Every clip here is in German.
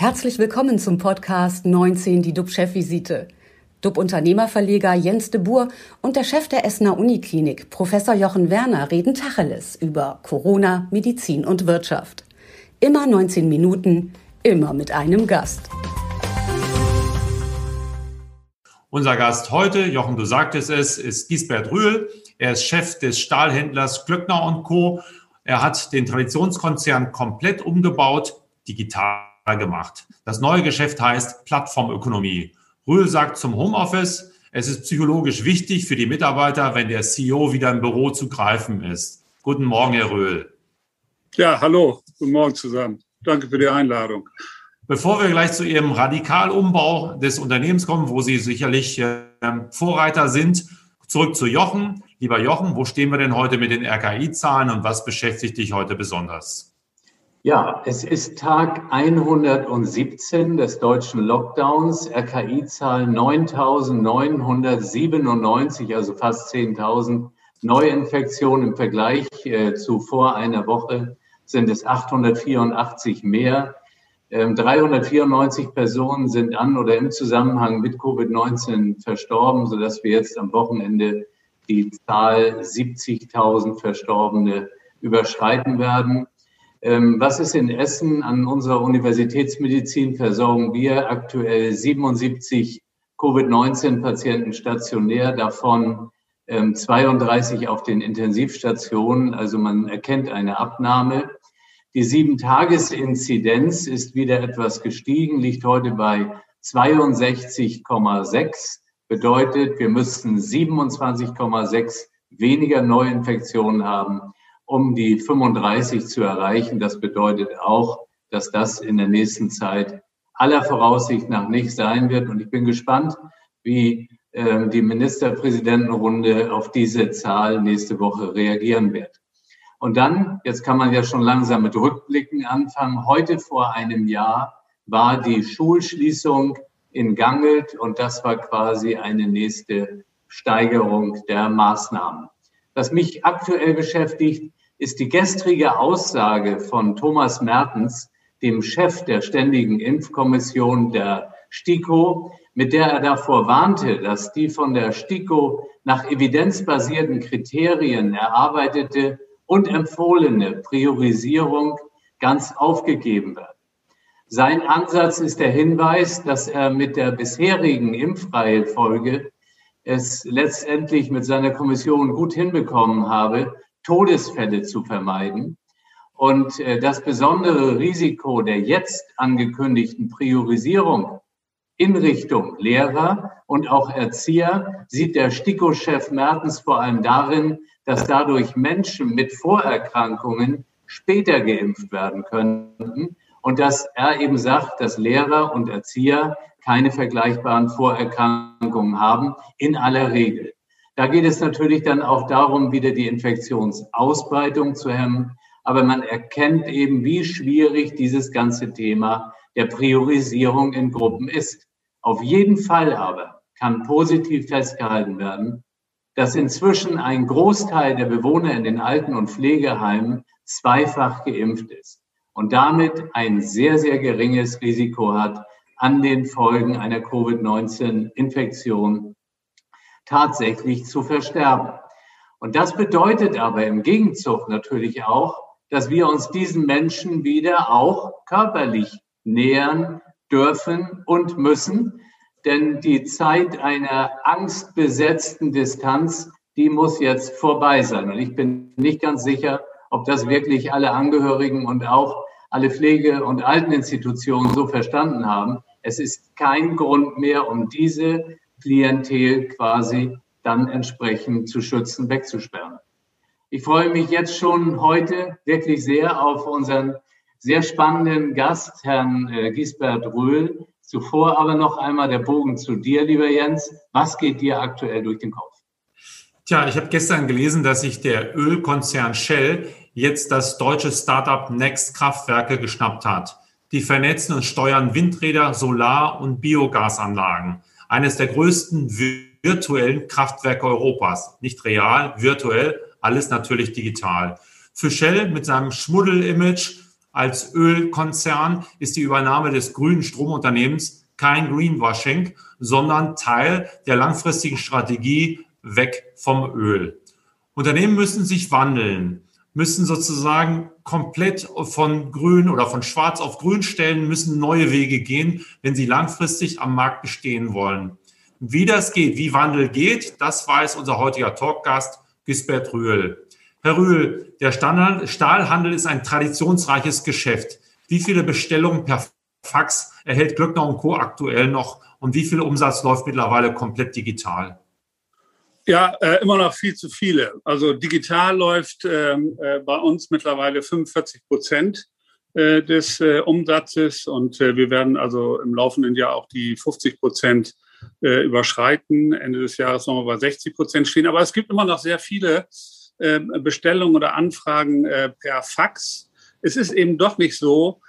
Herzlich willkommen zum Podcast 19, die DUB-Chefvisite. DUB-Unternehmerverleger Jens de Boer und der Chef der Essener Uniklinik, Professor Jochen Werner, reden Tacheles über Corona, Medizin und Wirtschaft. Immer 19 Minuten, immer mit einem Gast. Unser Gast heute, Jochen, du sagtest es, ist Gisbert Rühl. Er ist Chef des Stahlhändlers Glöckner Co. Er hat den Traditionskonzern komplett umgebaut, digital gemacht. Das neue Geschäft heißt Plattformökonomie. Rühl sagt zum Homeoffice, es ist psychologisch wichtig für die Mitarbeiter, wenn der CEO wieder im Büro zu greifen ist. Guten Morgen, Herr Röhl. Ja, hallo, guten Morgen zusammen. Danke für die Einladung. Bevor wir gleich zu Ihrem Radikalumbau des Unternehmens kommen, wo Sie sicherlich äh, Vorreiter sind, zurück zu Jochen. Lieber Jochen, wo stehen wir denn heute mit den RKI-Zahlen und was beschäftigt dich heute besonders? Ja, es ist Tag 117 des deutschen Lockdowns. RKI-Zahl 9.997, also fast 10.000 Neuinfektionen im Vergleich äh, zu vor einer Woche sind es 884 mehr. 394 ähm, Personen sind an oder im Zusammenhang mit Covid-19 verstorben, sodass wir jetzt am Wochenende die Zahl 70.000 Verstorbene überschreiten werden. Ähm, was ist in Essen? An unserer Universitätsmedizin versorgen wir aktuell 77 Covid-19-Patienten stationär, davon 32 ähm, auf den Intensivstationen. Also man erkennt eine Abnahme. Die Sieben-Tages-Inzidenz ist wieder etwas gestiegen, liegt heute bei 62,6. Bedeutet, wir müssten 27,6 weniger Neuinfektionen haben, um die 35 zu erreichen. Das bedeutet auch, dass das in der nächsten Zeit aller Voraussicht nach nicht sein wird. Und ich bin gespannt, wie äh, die Ministerpräsidentenrunde auf diese Zahl nächste Woche reagieren wird. Und dann, jetzt kann man ja schon langsam mit Rückblicken anfangen. Heute vor einem Jahr war die Schulschließung in Gangelt und das war quasi eine nächste Steigerung der Maßnahmen. Was mich aktuell beschäftigt, ist die gestrige Aussage von Thomas Mertens, dem Chef der Ständigen Impfkommission der STIKO, mit der er davor warnte, dass die von der STIKO nach evidenzbasierten Kriterien erarbeitete und empfohlene Priorisierung ganz aufgegeben wird. Sein Ansatz ist der Hinweis, dass er mit der bisherigen Impfreihenfolge es letztendlich mit seiner Kommission gut hinbekommen habe, Todesfälle zu vermeiden. Und äh, das besondere Risiko der jetzt angekündigten Priorisierung in Richtung Lehrer und auch Erzieher sieht der STIKO-Chef Mertens vor allem darin, dass dadurch Menschen mit Vorerkrankungen später geimpft werden könnten und dass er eben sagt, dass Lehrer und Erzieher keine vergleichbaren Vorerkrankungen haben, in aller Regel. Da geht es natürlich dann auch darum, wieder die Infektionsausbreitung zu hemmen. Aber man erkennt eben, wie schwierig dieses ganze Thema der Priorisierung in Gruppen ist. Auf jeden Fall aber kann positiv festgehalten werden, dass inzwischen ein Großteil der Bewohner in den Alten- und Pflegeheimen zweifach geimpft ist und damit ein sehr, sehr geringes Risiko hat, an den Folgen einer Covid-19-Infektion tatsächlich zu versterben. Und das bedeutet aber im Gegenzug natürlich auch, dass wir uns diesen Menschen wieder auch körperlich nähern dürfen und müssen, denn die Zeit einer angstbesetzten Distanz, die muss jetzt vorbei sein. Und ich bin nicht ganz sicher, ob das wirklich alle Angehörigen und auch alle Pflege- und Alteninstitutionen so verstanden haben. Es ist kein Grund mehr, um diese Klientel quasi dann entsprechend zu schützen, wegzusperren. Ich freue mich jetzt schon heute wirklich sehr auf unseren sehr spannenden Gast, Herrn äh, Gisbert Röhl, Zuvor aber noch einmal der Bogen zu dir, lieber Jens. Was geht dir aktuell durch den Kopf? Tja, ich habe gestern gelesen, dass sich der Ölkonzern Shell jetzt das deutsche Startup Next Kraftwerke geschnappt hat. Die vernetzen und steuern Windräder, Solar- und Biogasanlagen. Eines der größten virtuellen Kraftwerke Europas. Nicht real, virtuell, alles natürlich digital. Für Shell mit seinem Schmuddel-Image Als Ölkonzern ist die Übernahme des grünen Stromunternehmens kein Greenwashing, sondern Teil der langfristigen Strategie weg vom Öl. Unternehmen müssen sich wandeln, müssen sozusagen komplett von grün oder von schwarz auf grün stellen, müssen neue Wege gehen, wenn sie langfristig am Markt bestehen wollen. Wie das geht, wie Wandel geht, das weiß unser heutiger Talkgast Gisbert Rühl. Herr Rühl, der Stahlhandel ist ein traditionsreiches Geschäft. Wie viele Bestellungen per Fax erhält Glöckner Co. aktuell noch und wie viel Umsatz läuft mittlerweile komplett digital? Ja, äh, immer noch viel zu viele. Also digital läuft ähm, äh, bei uns mittlerweile 45 Prozent äh, des äh, Umsatzes und äh, wir werden also im laufenden Jahr auch die 50 Prozent äh, überschreiten. Ende des Jahres nochmal bei 60 Prozent stehen. Aber es gibt immer noch sehr viele äh, Bestellungen oder Anfragen per Fax. Es ist eben doch nicht so,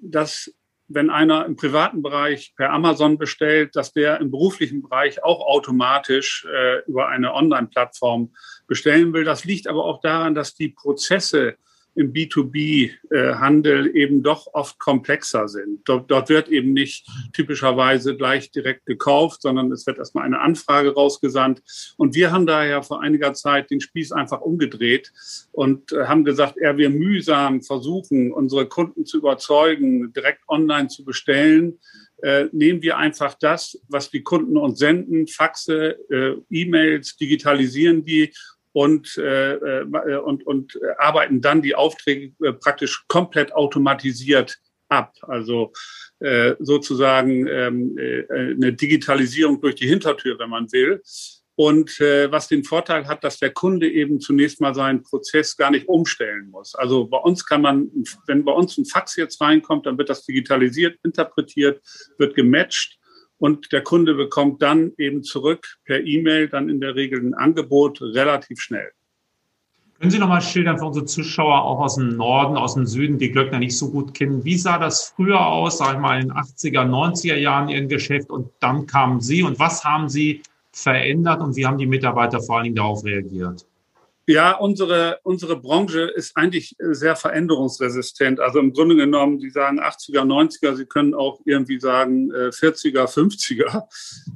dass wenn einer im privaten Bereich per Amazon bestellt, dass der im beruflichen Bereich auch automatisch äh, über eine Online-Plattform bestellen will. Das liegt aber auch daran, dass die Prozesse im B2B-Handel eben doch oft komplexer sind. Dort, wird eben nicht typischerweise gleich direkt gekauft, sondern es wird erstmal eine Anfrage rausgesandt. Und wir haben daher vor einiger Zeit den Spieß einfach umgedreht und äh, haben gesagt, eher wir mühsam versuchen, unsere Kunden zu überzeugen, direkt online zu bestellen, äh, nehmen wir einfach das, was die Kunden uns senden, Faxe, äh, E-Mails, digitalisieren die und, äh, äh, und, und arbeiten dann die Aufträge äh, praktisch komplett automatisiert ab. Also äh, sozusagen ähm, äh, eine Digitalisierung durch die Hintertür, wenn man will. Und äh, was den Vorteil hat, dass der Kunde eben zunächst mal seinen Prozess gar nicht umstellen muss. Also bei uns kann man, wenn bei uns ein Fax jetzt reinkommt, dann wird das digitalisiert, interpretiert, wird gematcht und der Kunde bekommt dann eben zurück per E-Mail dann in der Regel ein Angebot relativ schnell. Können Sie noch mal schildern für unsere Zuschauer auch aus dem Norden, aus dem Süden, die Glöckner nicht so gut kennen, wie sah das früher aus, sag ich mal, in den 80er, 90er Jahren Ihren Geschäft und dann kamen Sie und was haben Sie verändert und wie haben die Mitarbeiter vor allen Dingen darauf reagiert? Ja, unsere, unsere Branche ist eigentlich sehr veränderungsresistent. Also im Grunde genommen, Sie sagen 80er, 90er, Sie können auch irgendwie sagen 40er, äh, 50er.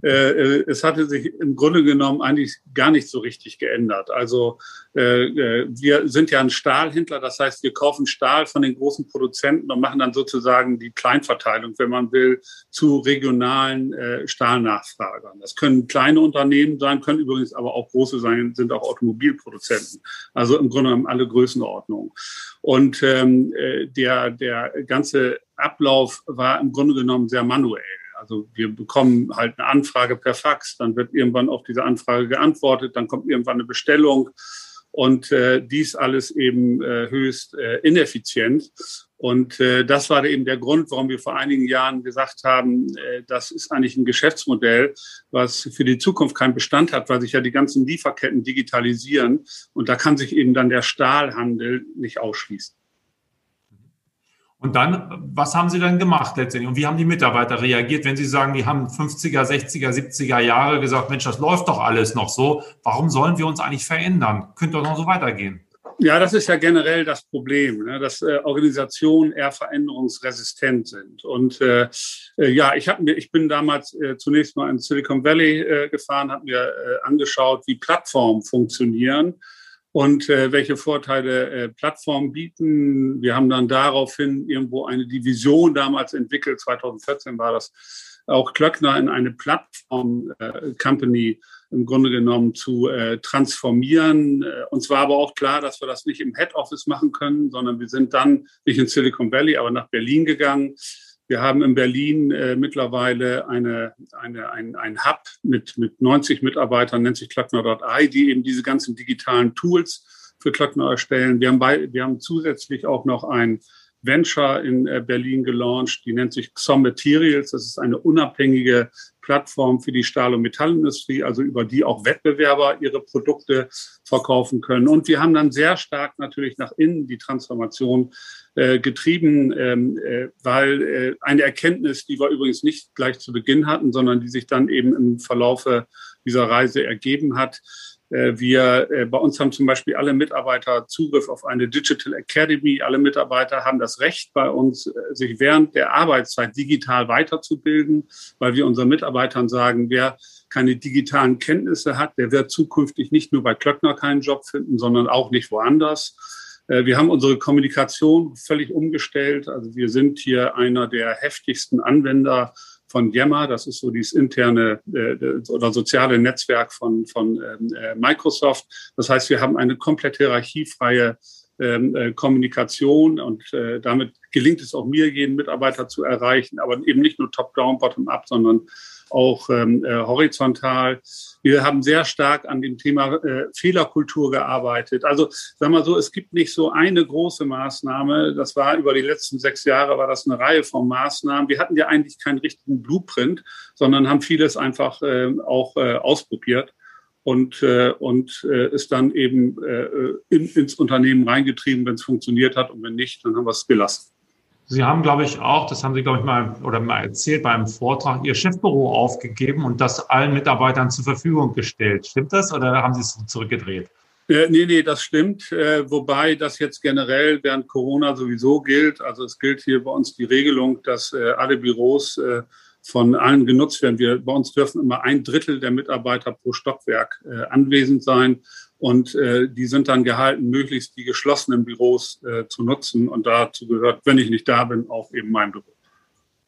Äh, es hatte sich im Grunde genommen eigentlich gar nicht so richtig geändert. Also äh, wir sind ja ein Stahlhändler, das heißt, wir kaufen Stahl von den großen Produzenten und machen dann sozusagen die Kleinverteilung, wenn man will, zu regionalen Stahlnachfragern. Das können kleine Unternehmen sein, können übrigens aber auch große sein, sind auch Automobilproduzenten. Also im Grunde genommen alle Größenordnungen. Und ähm, äh, der, der ganze Ablauf war im Grunde genommen sehr manuell. Also wir bekommen halt eine Anfrage per Fax, dann wird irgendwann auf diese Anfrage geantwortet, dann kommt irgendwann eine Bestellung und äh, dies alles eben äh, höchst äh, ineffizient. Und äh, das war eben der Grund, warum wir vor einigen Jahren gesagt haben, äh, das ist eigentlich ein Geschäftsmodell, was für die Zukunft keinen Bestand hat, weil sich ja die ganzen Lieferketten digitalisieren. Und da kann sich eben dann der Stahlhandel nicht ausschließen. Und dann, was haben Sie dann gemacht letztendlich? Und wie haben die Mitarbeiter reagiert, wenn Sie sagen, die haben 50er, 60er, 70er Jahre gesagt, Mensch, das läuft doch alles noch so. Warum sollen wir uns eigentlich verändern? Könnte doch noch so weitergehen. Ja, das ist ja generell das Problem, ne, dass äh, Organisationen eher veränderungsresistent sind. Und äh, äh ja, ich, mir, ich bin damals äh, zunächst mal in Silicon Valley äh, gefahren, habe mir äh, angeschaut, wie Plattformen funktionieren und äh, welche Vorteile äh, Plattformen bieten. Wir haben dann daraufhin irgendwo eine Division damals entwickelt. 2014 war das auch Klöckner in eine Plattform-Company äh, im Grunde genommen zu äh, transformieren. Äh, uns war aber auch klar, dass wir das nicht im Head Office machen können, sondern wir sind dann nicht in Silicon Valley, aber nach Berlin gegangen. Wir haben in Berlin äh, mittlerweile eine, eine, ein, ein Hub mit, mit 90 Mitarbeitern, nennt sich Klöckner.ai, die eben diese ganzen digitalen Tools für Klöckner erstellen. Wir haben, bei, wir haben zusätzlich auch noch ein Venture in äh, Berlin gelauncht, die nennt sich XOM Materials. Das ist eine unabhängige Plattform für die Stahl- und Metallindustrie, also über die auch Wettbewerber ihre Produkte verkaufen können. Und wir haben dann sehr stark natürlich nach innen die Transformation äh, getrieben, ähm, äh, weil äh, eine Erkenntnis, die wir übrigens nicht gleich zu Beginn hatten, sondern die sich dann eben im Verlaufe dieser Reise ergeben hat, wir, äh, bei uns haben zum Beispiel alle Mitarbeiter Zugriff auf eine Digital Academy. Alle Mitarbeiter haben das Recht, bei uns äh, sich während der Arbeitszeit digital weiterzubilden, weil wir unseren Mitarbeitern sagen, wer keine digitalen Kenntnisse hat, der wird zukünftig nicht nur bei Klöckner keinen Job finden, sondern auch nicht woanders. Wir haben unsere Kommunikation völlig umgestellt. Also wir sind hier einer der heftigsten Anwender von Yammer, das ist so dieses interne äh, oder soziale Netzwerk von, von ähm, äh, Microsoft. Das heißt, wir haben eine komplett hierarchiefreie ähm, äh, Kommunikation und äh, damit gelingt es auch mir, jeden Mitarbeiter zu erreichen, aber eben nicht nur top-down, bottom-up, sondern auch ähm, äh, horizontal. Wir haben sehr stark an dem Thema äh, Fehlerkultur gearbeitet. Also sagen wir so, es gibt nicht so eine große Maßnahme. Das war über die letzten sechs Jahre war das eine Reihe von Maßnahmen. Wir hatten ja eigentlich keinen richtigen Blueprint, sondern haben vieles einfach äh, auch äh, ausprobiert und, äh, und äh, ist dann eben äh, in, ins Unternehmen reingetrieben, wenn es funktioniert hat und wenn nicht, dann haben wir es gelassen. Sie haben, glaube ich, auch, das haben Sie, glaube ich, mal oder mal erzählt beim Vortrag, Ihr Chefbüro aufgegeben und das allen Mitarbeitern zur Verfügung gestellt. Stimmt das oder haben Sie es zurückgedreht? Äh, nee, nee, das stimmt. Äh, wobei das jetzt generell während Corona sowieso gilt. Also es gilt hier bei uns die Regelung, dass äh, alle Büros äh, von allen genutzt werden. Wir, bei uns dürfen immer ein Drittel der Mitarbeiter pro Stockwerk äh, anwesend sein. Und äh, die sind dann gehalten, möglichst die geschlossenen Büros äh, zu nutzen. Und dazu gehört, wenn ich nicht da bin, auch eben mein Büro.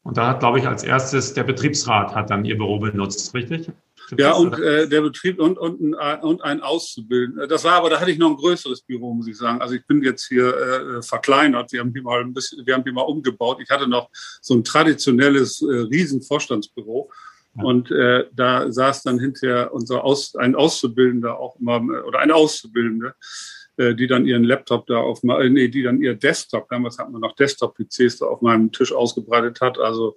Und da hat, glaube ich, als erstes der Betriebsrat hat dann Ihr Büro benutzt, richtig? Ja, und äh, der Betrieb und, und, und ein Auszubildender. Das war aber, da hatte ich noch ein größeres Büro, muss ich sagen. Also ich bin jetzt hier äh, verkleinert. Wir haben hier mal ein bisschen, wir haben hier mal umgebaut. Ich hatte noch so ein traditionelles äh, Riesenvorstandsbüro. Und äh, da saß dann hinterher unser Aus, ein Auszubildender auch immer, oder eine Auszubildende, äh, die dann ihren Laptop da auf, äh, nee, die dann ihr Desktop, damals hat man noch Desktop-PCs da auf meinem Tisch ausgebreitet hat. Also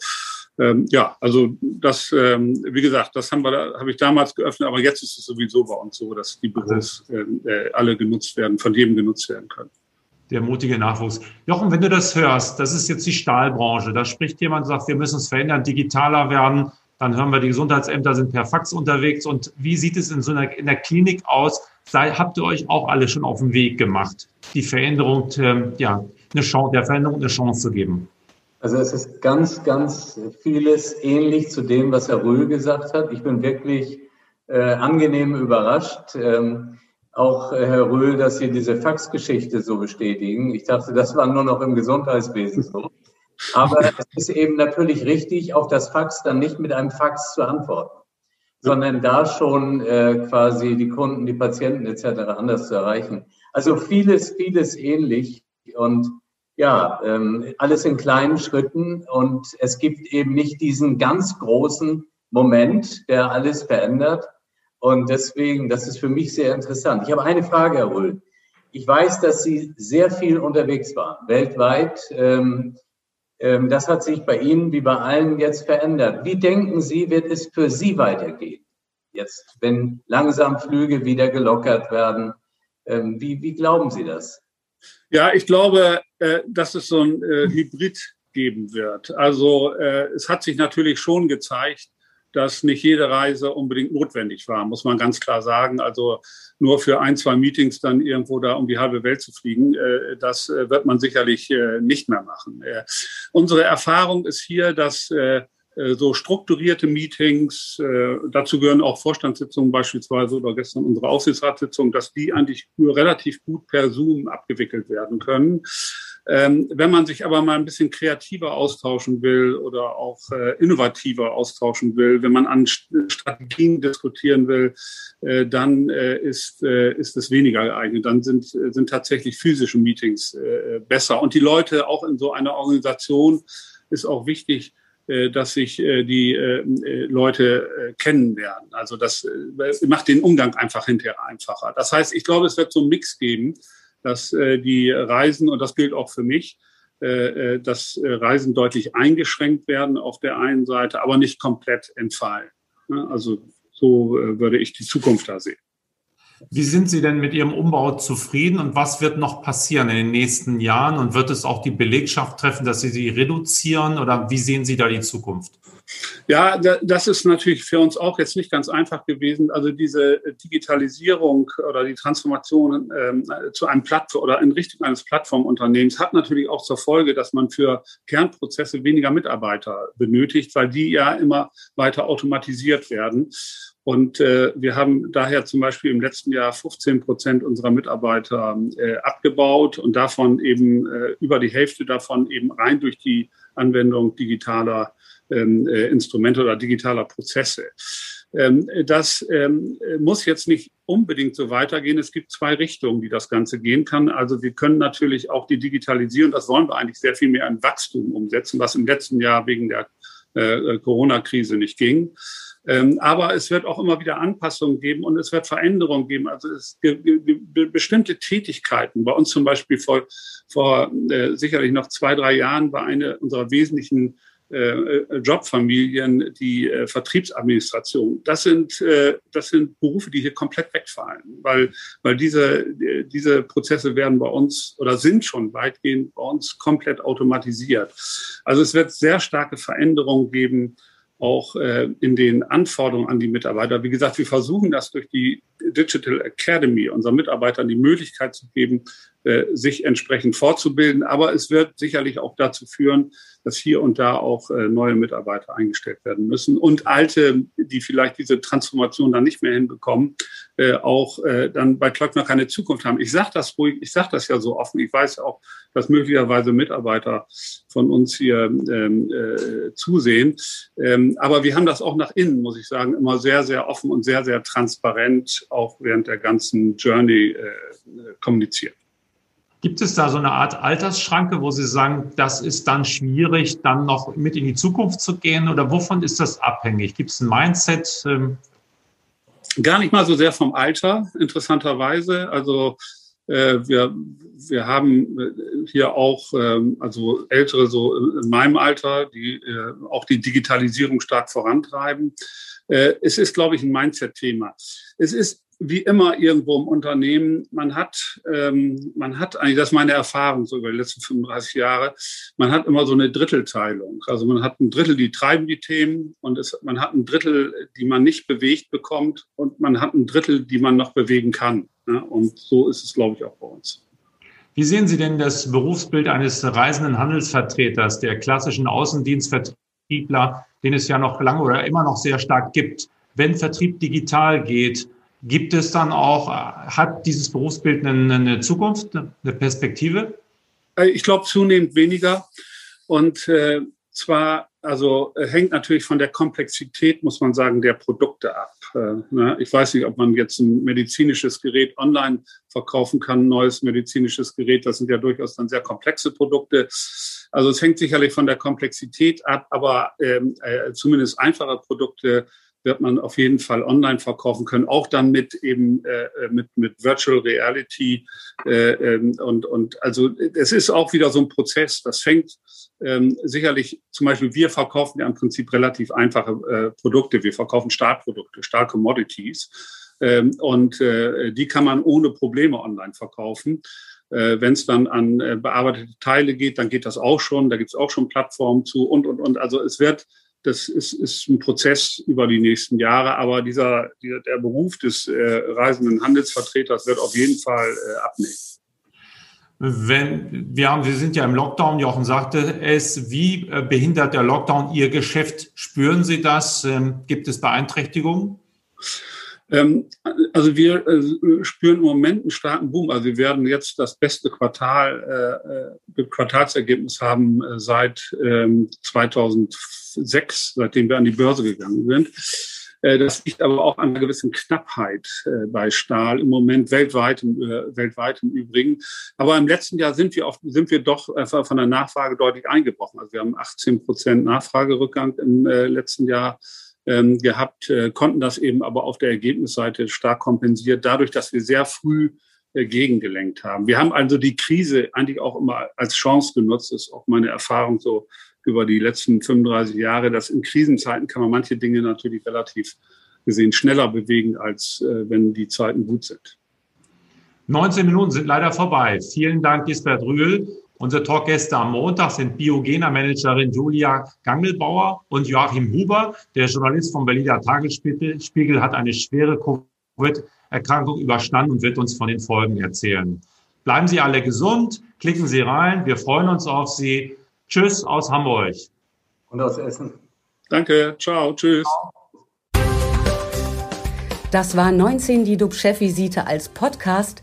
ähm, ja, also das, ähm, wie gesagt, das haben wir, da, habe ich damals geöffnet, aber jetzt ist es sowieso bei uns so, dass die Büros äh, äh, alle genutzt werden, von jedem genutzt werden können der mutige Nachwuchs. Jochen, wenn du das hörst, das ist jetzt die Stahlbranche. Da spricht jemand und sagt, wir müssen uns verändern, digitaler werden. Dann hören wir, die Gesundheitsämter sind per Fax unterwegs. Und wie sieht es in so einer in der Klinik aus? Sei, habt ihr euch auch alle schon auf den Weg gemacht, die Veränderung, ähm, ja, eine Chance, der Veränderung eine Chance zu geben? Also es ist ganz, ganz vieles ähnlich zu dem, was Herr Röhl gesagt hat. Ich bin wirklich äh, angenehm überrascht. Ähm, auch äh, Herr Röhl, dass Sie diese Faxgeschichte so bestätigen. Ich dachte, das war nur noch im Gesundheitswesen so. Aber es ist eben natürlich richtig, auf das Fax dann nicht mit einem Fax zu antworten, sondern da schon äh, quasi die Kunden, die Patienten etc. anders zu erreichen. Also vieles, vieles ähnlich und ja, ähm, alles in kleinen Schritten und es gibt eben nicht diesen ganz großen Moment, der alles verändert. Und deswegen, das ist für mich sehr interessant. Ich habe eine Frage, Herr Röhl. Ich weiß, dass Sie sehr viel unterwegs waren, weltweit. Ähm, das hat sich bei Ihnen wie bei allen jetzt verändert. Wie denken Sie, wird es für Sie weitergehen? Jetzt, wenn langsam Flüge wieder gelockert werden. Ähm, wie, wie glauben Sie das? Ja, ich glaube, äh, dass es so ein äh, Hybrid geben wird. Also äh, es hat sich natürlich schon gezeigt, dass nicht jede Reise unbedingt notwendig war, muss man ganz klar sagen. Also nur für ein, zwei Meetings dann irgendwo da um die halbe Welt zu fliegen, äh, das äh, wird man sicherlich äh, nicht mehr machen. Unsere Erfahrung ist hier, dass so strukturierte Meetings, dazu gehören auch Vorstandssitzungen beispielsweise oder gestern unsere Aufsichtsratssitzung, dass die eigentlich nur relativ gut per Zoom abgewickelt werden können. Ähm, wenn man sich aber mal ein bisschen kreativer austauschen will oder auch äh, innovativer austauschen will, wenn man an Strategien diskutieren will, äh, dann äh, ist, äh, ist es weniger geeignet. Dann sind, sind tatsächlich physische Meetings äh, besser. Und die Leute auch in so einer Organisation ist auch wichtig, äh, dass sich äh, die äh, Leute kennenlernen. Also das macht den Umgang einfach hinterher einfacher. Das heißt, ich glaube, es wird so einen Mix geben dass äh, die Reisen, und das gilt auch für mich, äh, äh dass äh, Reisen deutlich eingeschränkt werden auf der einen Seite, aber nicht komplett entfallen. Also so äh, würde ich die Zukunft da sehen. Wie sind Sie denn mit Ihrem Umbau zufrieden und was wird noch passieren in den nächsten Jahren? Und wird es auch die Belegschaft treffen, dass Sie sie reduzieren oder wie sehen Sie da die Zukunft? Ja, das ist natürlich für uns auch jetzt nicht ganz einfach gewesen. Also diese Digitalisierung oder die Transformation ähm, zu einem Plattform oder in Richtung eines Plattformunternehmens hat natürlich auch zur Folge, dass man für Kernprozesse weniger Mitarbeiter benötigt, weil die ja immer weiter automatisiert werden. Und äh, wir haben daher zum Beispiel im letzten Jahr 15 Prozent unserer Mitarbeiter äh, abgebaut und davon eben äh, über die Hälfte davon eben rein durch die Anwendung digitaler äh, Instrumente oder digitaler Prozesse. Ähm, das ähm, muss jetzt nicht unbedingt so weitergehen. Es gibt zwei Richtungen, die das Ganze gehen kann. Also wir können natürlich auch die Digitalisierung, das wollen wir eigentlich sehr viel mehr in Wachstum umsetzen, was im letzten Jahr wegen der äh, Corona-Krise nicht ging. Ähm, aber es wird auch immer wieder Anpassungen geben und es wird Veränderungen geben. Also es bestimmte Tätigkeiten. Bei uns zum Beispiel vor, vor äh, sicherlich noch zwei, drei Jahren war eine unserer wesentlichen äh, Jobfamilien die äh, Vertriebsadministration. Das sind, äh, das sind Berufe, die hier komplett wegfallen, weil, weil diese, diese Prozesse werden bei uns oder sind schon weitgehend bei uns komplett automatisiert. Also es wird sehr starke Veränderungen geben auch äh, in den Anforderungen an die Mitarbeiter. Wie gesagt, wir versuchen das durch die Digital Academy unseren Mitarbeitern die Möglichkeit zu geben, äh, sich entsprechend fortzubilden. Aber es wird sicherlich auch dazu führen, dass hier und da auch äh, neue Mitarbeiter eingestellt werden müssen und alte, die vielleicht diese Transformation dann nicht mehr hinbekommen, äh, auch äh, dann bei Klöckner keine Zukunft haben. Ich sage das ruhig, ich sage das ja so offen. Ich weiß auch, dass möglicherweise Mitarbeiter von uns hier ähm, äh, zusehen. Ähm, aber wir haben das auch nach innen, muss ich sagen, immer sehr, sehr offen und sehr, sehr transparent auch während der ganzen Journey äh, kommuniziert. Gibt es da so eine Art Altersschranke, wo Sie sagen, das ist dann schwierig, dann noch mit in die Zukunft zu gehen? Oder wovon ist das abhängig? Gibt es ein Mindset? Ähm? Gar nicht mal so sehr vom Alter, interessanterweise. Also äh, wir, wir haben äh, hier auch ähm, also Ältere so in meinem Alter, die äh, auch die Digitalisierung stark vorantreiben. Äh, es ist, glaube ich, ein Mindset-Thema. Es ist wie immer irgendwo im Unternehmen, man hat, ähm, man hat eigentlich, das ist meine Erfahrung so über die letzten 35 Jahre, man hat immer so eine Drittelteilung. Also man hat ein Drittel, die treiben die Themen und es, man hat ein Drittel, die man nicht bewegt bekommt und man hat ein Drittel, die man noch bewegen kann. Ja? Und so ist es, glaube ich, auch bei uns. Wie sehen Sie denn das Berufsbild eines reisenden Handelsvertreters, der klassischen Außendienstvertriebler, den es ja noch lange oder immer noch sehr stark gibt? Wenn Vertrieb digital geht, Gibt es dann auch, hat dieses Berufsbild eine, Zukunft, eine Perspektive? Äh, ich glaube zunehmend weniger. Und äh, zwar, also äh, hängt natürlich von der Komplexität, muss man sagen, der Produkte ab. Äh, ne? Ich weiß nicht, ob man jetzt ein medizinisches Gerät online verkaufen kann, ein neues medizinisches Gerät. Das sind ja durchaus dann sehr komplexe Produkte. Also es hängt sicherlich von der Komplexität ab, aber ähm, äh, zumindest einfache Produkte wird man auf jeden Fall online verkaufen können, auch dann mit eben äh, mit, mit Virtual Reality. Äh, ähm, und, und also es ist auch wieder so ein Prozess. Das fängt ähm, sicherlich, zum Beispiel wir verkaufen ja im Prinzip relativ einfache äh, Produkte. Wir verkaufen Stahlprodukte, Stahlcommodities. Ähm, und äh, die kann man ohne Probleme online verkaufen. Äh, Wenn es dann an äh, bearbeitete Teile geht, dann geht das auch schon. Da gibt es auch schon Plattformen zu und, und, und. Also es wird das ist, ist ein Prozess über die nächsten Jahre, aber dieser, dieser der Beruf des äh, reisenden Handelsvertreters wird auf jeden Fall äh, abnehmen. Wenn wir haben, wir sind ja im Lockdown, Jochen sagte es, wie äh, behindert der Lockdown Ihr Geschäft? Spüren Sie das? Ähm, gibt es Beeinträchtigungen? Ähm, also wir äh, spüren im Moment einen starken Boom. Also wir werden jetzt das beste Quartal, äh, äh Quartalsergebnis haben äh, seit ähm, 2006, seitdem wir an die Börse gegangen sind. Das liegt aber auch an einer gewissen Knappheit bei Stahl im Moment weltweit, weltweit im Übrigen. Aber im letzten Jahr sind wir, oft, sind wir doch von der Nachfrage deutlich eingebrochen. Also wir haben 18 Prozent Nachfragerückgang im letzten Jahr ähm, gehabt, äh, konnten das eben aber auf der Ergebnisseite stark kompensiert, dadurch, dass wir sehr früh äh, gegengelenkt haben. Wir haben also die Krise eigentlich auch immer als Chance genutzt, das ist auch meine Erfahrung so über die letzten 35 Jahre, dass in Krisenzeiten kann man manche Dinge natürlich relativ gesehen schneller bewegen, als äh, wenn die Zeiten gut sind. 19 Minuten sind leider vorbei. Vielen Dank, Gisbert Rühl. Unsere Talkgäste am Montag sind Biogener-Managerin Julia Gangelbauer und Joachim Huber. Der Journalist vom Berliner Tagesspiegel hat eine schwere Covid-Erkrankung überstanden und wird uns von den Folgen erzählen. Bleiben Sie alle gesund, klicken Sie rein. Wir freuen uns auf Sie. Tschüss aus Hamburg. Und aus Essen. Danke. Ciao. Tschüss. Das war 19 die DUB-Chefvisite als Podcast.